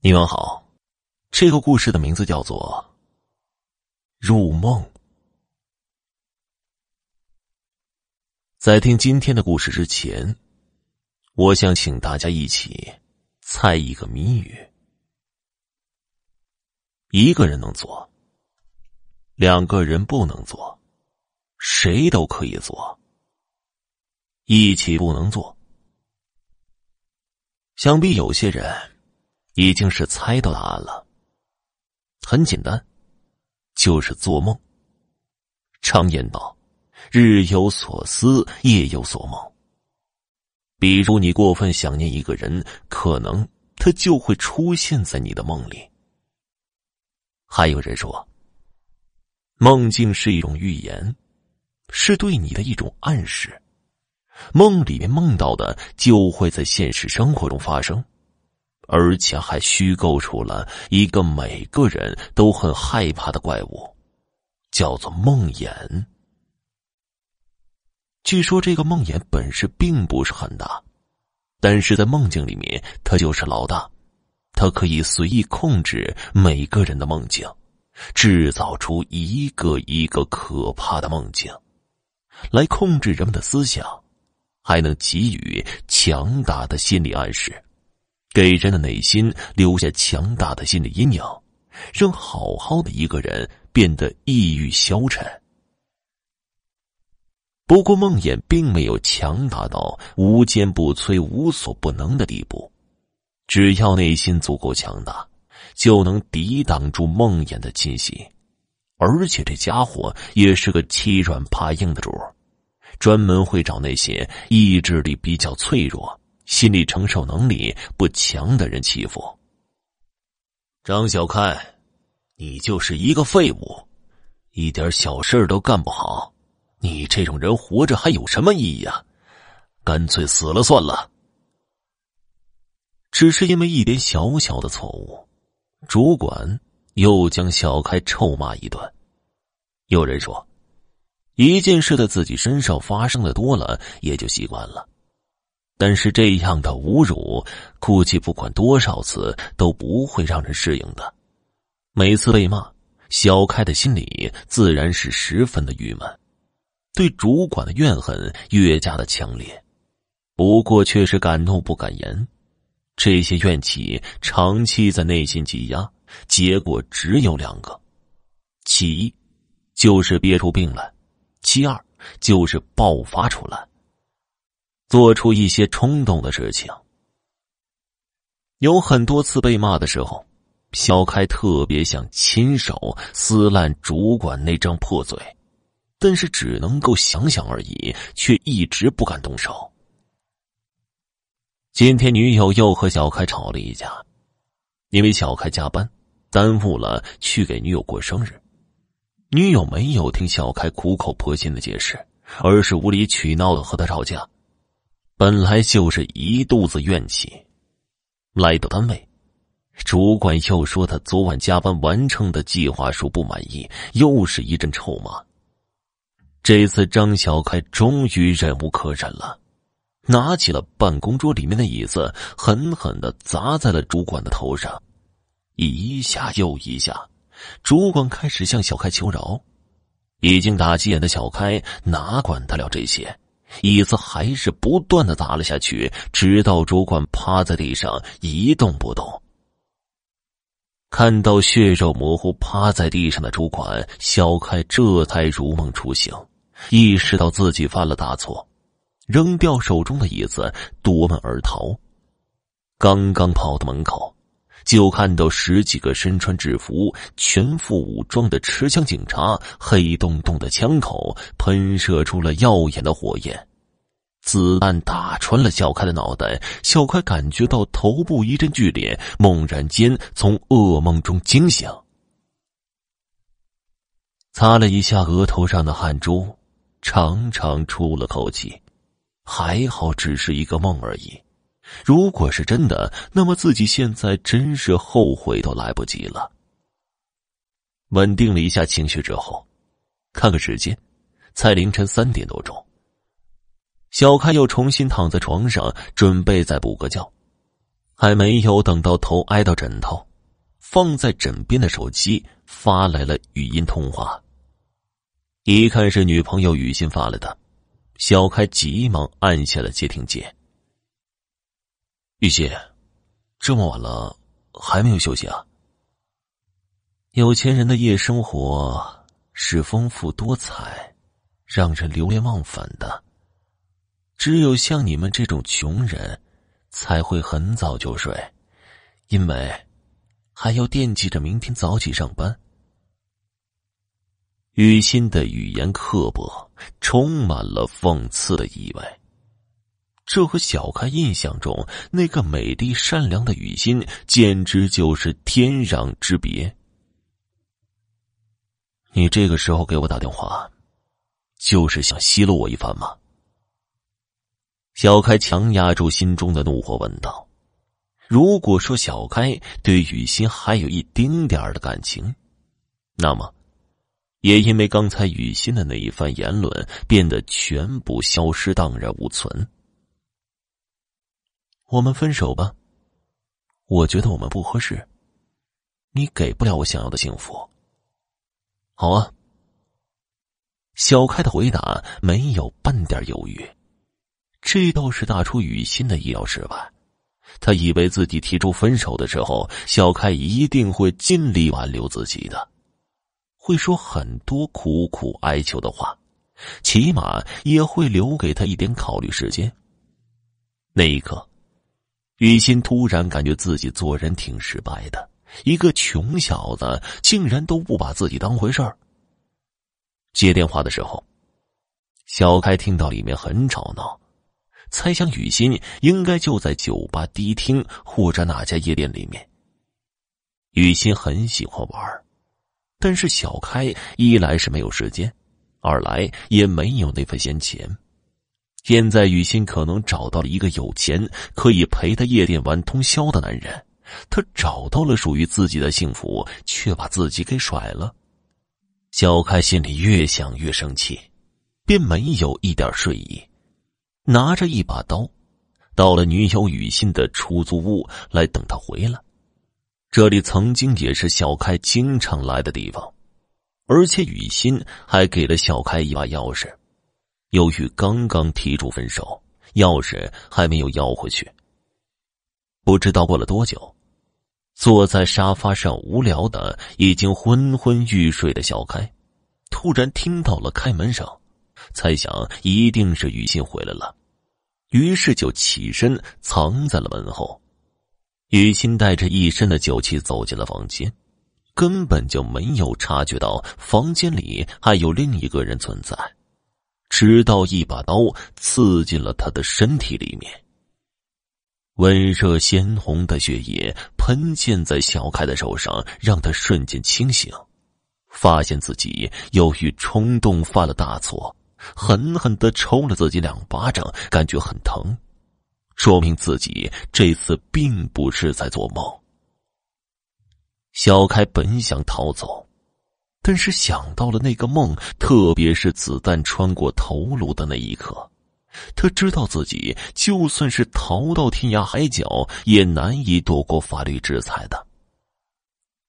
你们好，这个故事的名字叫做《入梦》。在听今天的故事之前，我想请大家一起猜一个谜语。一个人能做，两个人不能做，谁都可以做，一起不能做。想必有些人。已经是猜到答案了。很简单，就是做梦。常言道：“日有所思，夜有所梦。”比如你过分想念一个人，可能他就会出现在你的梦里。还有人说，梦境是一种预言，是对你的一种暗示。梦里面梦到的，就会在现实生活中发生。而且还虚构出了一个每个人都很害怕的怪物，叫做梦魇。据说这个梦魇本事并不是很大，但是在梦境里面，他就是老大，他可以随意控制每个人的梦境，制造出一个一个可怕的梦境，来控制人们的思想，还能给予强大的心理暗示。给人的内心留下强大的心理阴影，让好好的一个人变得抑郁消沉。不过，梦魇并没有强大到无坚不摧、无所不能的地步，只要内心足够强大，就能抵挡住梦魇的侵袭。而且，这家伙也是个欺软怕硬的主专门会找那些意志力比较脆弱。心理承受能力不强的人欺负张小开，你就是一个废物，一点小事都干不好。你这种人活着还有什么意义啊？干脆死了算了。只是因为一点小小的错误，主管又将小开臭骂一顿。有人说，一件事在自己身上发生的多了，也就习惯了。但是这样的侮辱，估计不管多少次都不会让人适应的。每次被骂，小开的心里自然是十分的郁闷，对主管的怨恨越加的强烈。不过却是敢怒不敢言，这些怨气长期在内心积压，结果只有两个：其一，就是憋出病来；其二，就是爆发出来。做出一些冲动的事情，有很多次被骂的时候，小开特别想亲手撕烂主管那张破嘴，但是只能够想想而已，却一直不敢动手。今天女友又和小开吵了一架，因为小开加班，耽误了去给女友过生日，女友没有听小开苦口婆心的解释，而是无理取闹的和他吵架。本来就是一肚子怨气，来到单位，主管又说他昨晚加班完成的计划书不满意，又是一阵臭骂。这次张小开终于忍无可忍了，拿起了办公桌里面的椅子，狠狠的砸在了主管的头上，一下又一下。主管开始向小开求饶，已经打急眼的小开哪管得了这些。椅子还是不断的砸了下去，直到主管趴在地上一动不动。看到血肉模糊趴在地上的主管，小开这才如梦初醒，意识到自己犯了大错，扔掉手中的椅子，夺门而逃。刚刚跑到门口。就看到十几个身穿制服、全副武装的持枪警察，黑洞洞的枪口喷射出了耀眼的火焰，子弹打穿了小开的脑袋。小开感觉到头部一阵剧烈，猛然间从噩梦中惊醒，擦了一下额头上的汗珠，长长出了口气，还好只是一个梦而已。如果是真的，那么自己现在真是后悔都来不及了。稳定了一下情绪之后，看看时间，才凌晨三点多钟。小开又重新躺在床上，准备再补个觉。还没有等到头挨到枕头，放在枕边的手机发来了语音通话。一看是女朋友雨欣发来的，小开急忙按下了接听键。雨欣，这么晚了还没有休息啊？有钱人的夜生活是丰富多彩，让人流连忘返的。只有像你们这种穷人。才会很早就睡，因为还要惦记着明天早起上班。雨欣的语言刻薄，充满了讽刺的意味。这和小开印象中那个美丽善良的雨欣简直就是天壤之别。你这个时候给我打电话，就是想奚落我一番吗？小开强压住心中的怒火，问道：“如果说小开对雨欣还有一丁点儿的感情，那么，也因为刚才雨欣的那一番言论，变得全部消失，荡然无存。我们分手吧。我觉得我们不合适，你给不了我想要的幸福。好啊。”小开的回答没有半点犹豫。这倒是大出雨欣的意料之外，他以为自己提出分手的时候，小开一定会尽力挽留自己的，会说很多苦苦哀求的话，起码也会留给他一点考虑时间。那一刻，雨欣突然感觉自己做人挺失败的，一个穷小子竟然都不把自己当回事儿。接电话的时候，小开听到里面很吵闹。猜想雨欣应该就在酒吧、迪厅或者哪家夜店里面。雨欣很喜欢玩，但是小开一来是没有时间，二来也没有那份闲钱。现在雨欣可能找到了一个有钱可以陪她夜店玩通宵的男人，他找到了属于自己的幸福，却把自己给甩了。小开心里越想越生气，便没有一点睡意。拿着一把刀，到了女友雨欣的出租屋来等她回来。这里曾经也是小开经常来的地方，而且雨欣还给了小开一把钥匙。由于刚刚提出分手，钥匙还没有要回去。不知道过了多久，坐在沙发上无聊的、已经昏昏欲睡的小开，突然听到了开门声。猜想一定是雨欣回来了，于是就起身藏在了门后。雨欣带着一身的酒气走进了房间，根本就没有察觉到房间里还有另一个人存在，直到一把刀刺进了他的身体里面。温热鲜红的血液喷溅在小开的手上，让他瞬间清醒，发现自己由于冲动犯了大错。狠狠的抽了自己两巴掌，感觉很疼，说明自己这次并不是在做梦。小开本想逃走，但是想到了那个梦，特别是子弹穿过头颅的那一刻，他知道自己就算是逃到天涯海角，也难以躲过法律制裁的。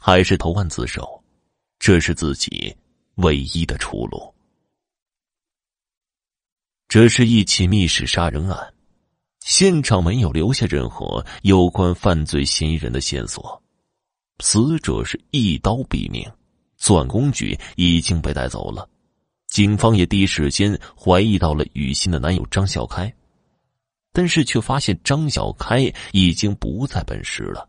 还是投案自首，这是自己唯一的出路。这是一起密室杀人案，现场没有留下任何有关犯罪嫌疑人的线索，死者是一刀毙命，作案工具已经被带走了，警方也第一时间怀疑到了雨欣的男友张小开，但是却发现张小开已经不在本市了。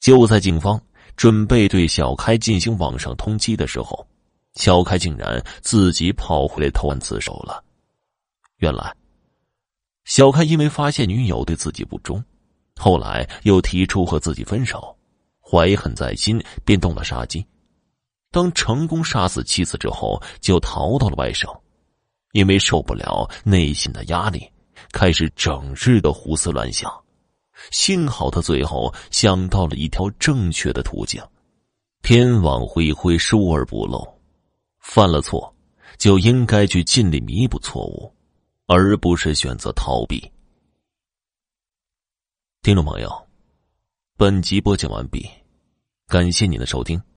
就在警方准备对小开进行网上通缉的时候，小开竟然自己跑回来投案自首了。原来，小开因为发现女友对自己不忠，后来又提出和自己分手，怀恨在心，便动了杀机。当成功杀死妻子之后，就逃到了外省，因为受不了内心的压力，开始整日的胡思乱想。幸好他最后想到了一条正确的途径：天网恢恢，疏而不漏。犯了错，就应该去尽力弥补错误。而不是选择逃避。听众朋友，本集播讲完毕，感谢您的收听。